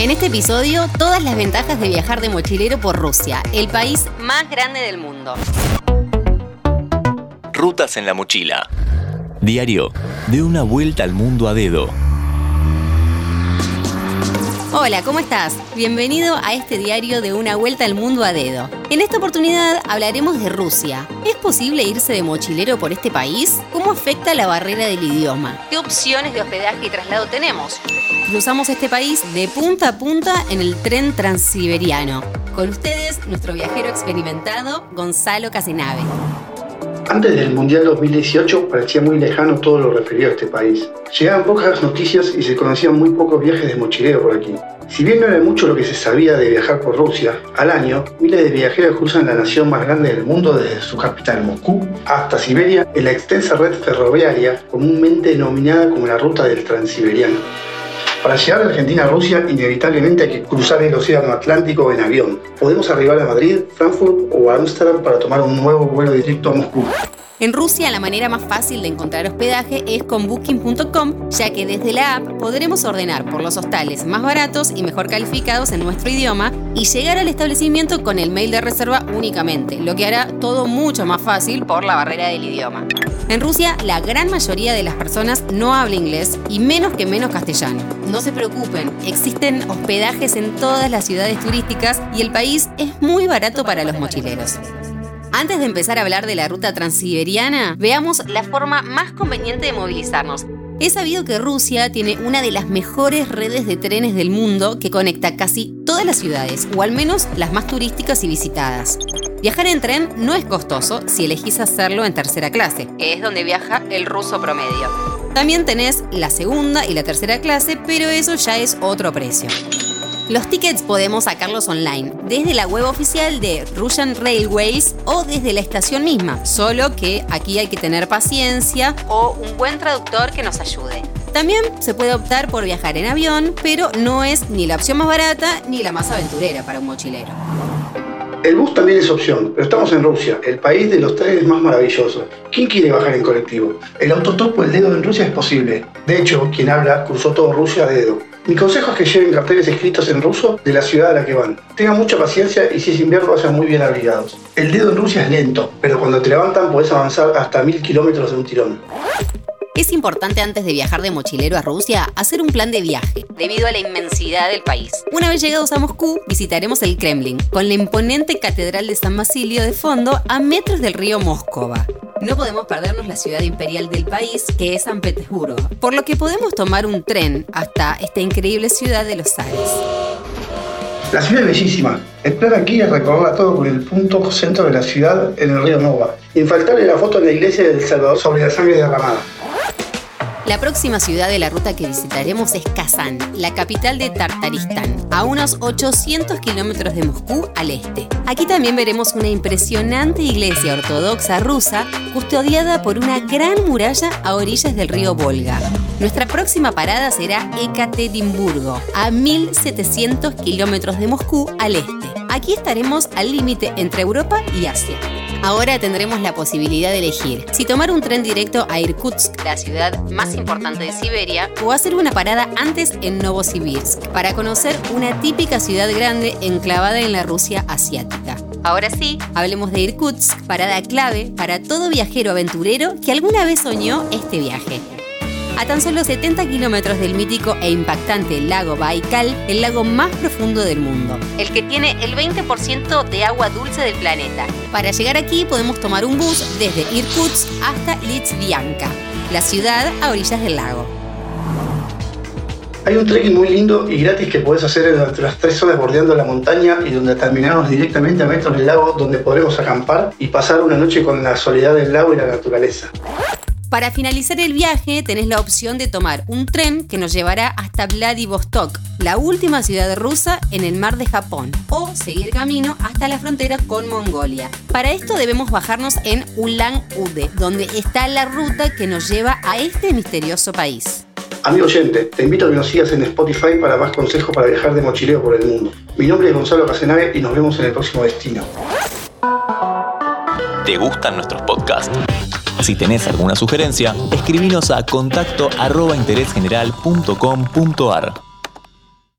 En este episodio, todas las ventajas de viajar de mochilero por Rusia, el país más grande del mundo. Rutas en la mochila. Diario de una vuelta al mundo a dedo. Hola, ¿cómo estás? Bienvenido a este diario de una vuelta al mundo a dedo. En esta oportunidad hablaremos de Rusia. ¿Es posible irse de mochilero por este país? ¿Cómo afecta la barrera del idioma? ¿Qué opciones de hospedaje y traslado tenemos? Cruzamos este país de punta a punta en el tren transiberiano. Con ustedes, nuestro viajero experimentado, Gonzalo Casenave. Antes del Mundial 2018 parecía muy lejano todo lo referido a este país. Llegaban pocas noticias y se conocían muy pocos viajes de mochilero por aquí. Si bien no era mucho lo que se sabía de viajar por Rusia, al año miles de viajeros cruzan la nación más grande del mundo desde su capital Moscú hasta Siberia en la extensa red ferroviaria comúnmente denominada como la Ruta del Transiberiano. Para llegar de Argentina a Rusia, inevitablemente hay que cruzar el Océano Atlántico en avión. Podemos arribar a Madrid, Frankfurt o Ámsterdam para tomar un nuevo vuelo directo a Moscú. En Rusia la manera más fácil de encontrar hospedaje es con booking.com, ya que desde la app podremos ordenar por los hostales más baratos y mejor calificados en nuestro idioma y llegar al establecimiento con el mail de reserva únicamente, lo que hará todo mucho más fácil por la barrera del idioma. En Rusia, la gran mayoría de las personas no habla inglés y menos que menos castellano. No se preocupen, existen hospedajes en todas las ciudades turísticas y el país es muy barato para los mochileros. Antes de empezar a hablar de la ruta transiberiana, veamos la forma más conveniente de movilizarnos. He sabido que Rusia tiene una de las mejores redes de trenes del mundo que conecta casi todas las ciudades, o al menos las más turísticas y visitadas. Viajar en tren no es costoso si elegís hacerlo en tercera clase, que es donde viaja el ruso promedio. También tenés la segunda y la tercera clase, pero eso ya es otro precio. Los tickets podemos sacarlos online, desde la web oficial de Russian Railways o desde la estación misma, solo que aquí hay que tener paciencia o un buen traductor que nos ayude. También se puede optar por viajar en avión, pero no es ni la opción más barata ni la más aventurera para un mochilero. El bus también es opción, pero estamos en Rusia, el país de los trenes más maravillosos. ¿Quién quiere bajar en colectivo? El autotopo el dedo en Rusia es posible. De hecho, quien habla cruzó todo Rusia a dedo. Mi consejo es que lleven carteles escritos en ruso de la ciudad a la que van. Tengan mucha paciencia y si es invierno vayan muy bien abrigados. El dedo en Rusia es lento, pero cuando te levantan podés avanzar hasta mil kilómetros de un tirón. Es importante antes de viajar de mochilero a Rusia hacer un plan de viaje, debido a la inmensidad del país. Una vez llegados a Moscú, visitaremos el Kremlin, con la imponente Catedral de San Basilio de fondo a metros del río Moscova. No podemos perdernos la ciudad imperial del país, que es San Petersburgo, por lo que podemos tomar un tren hasta esta increíble ciudad de los Ares. La ciudad es bellísima. El plan aquí es recorrerla todo con el punto centro de la ciudad en el río Nova. Infaltable la foto en la iglesia del Salvador sobre la sangre derramada. La próxima ciudad de la ruta que visitaremos es Kazán, la capital de Tartaristán, a unos 800 kilómetros de Moscú al este. Aquí también veremos una impresionante iglesia ortodoxa rusa custodiada por una gran muralla a orillas del río Volga. Nuestra próxima parada será Ekaterimburgo, a 1700 kilómetros de Moscú al este. Aquí estaremos al límite entre Europa y Asia. Ahora tendremos la posibilidad de elegir si tomar un tren directo a Irkutsk, la ciudad más importante de Siberia, o hacer una parada antes en Novosibirsk, para conocer una típica ciudad grande enclavada en la Rusia asiática. Ahora sí, hablemos de Irkutsk, parada clave para todo viajero aventurero que alguna vez soñó este viaje a tan solo 70 kilómetros del mítico e impactante lago Baikal, el lago más profundo del mundo, el que tiene el 20% de agua dulce del planeta. Para llegar aquí podemos tomar un bus desde Irkutsk hasta Litsvianka, la ciudad a orillas del lago. Hay un trekking muy lindo y gratis que puedes hacer durante las tres horas bordeando la montaña y donde terminamos directamente a metros del lago donde podremos acampar y pasar una noche con la soledad del lago y la naturaleza. Para finalizar el viaje tenés la opción de tomar un tren que nos llevará hasta Vladivostok, la última ciudad rusa en el mar de Japón, o seguir camino hasta la frontera con Mongolia. Para esto debemos bajarnos en Ulan Ude, donde está la ruta que nos lleva a este misterioso país. Amigo oyente, te invito a que nos sigas en Spotify para más consejos para viajar de mochileo por el mundo. Mi nombre es Gonzalo Casenave y nos vemos en el próximo destino. ¿Te gustan nuestros podcasts? Si tenés alguna sugerencia, escribinos a contacto arroba.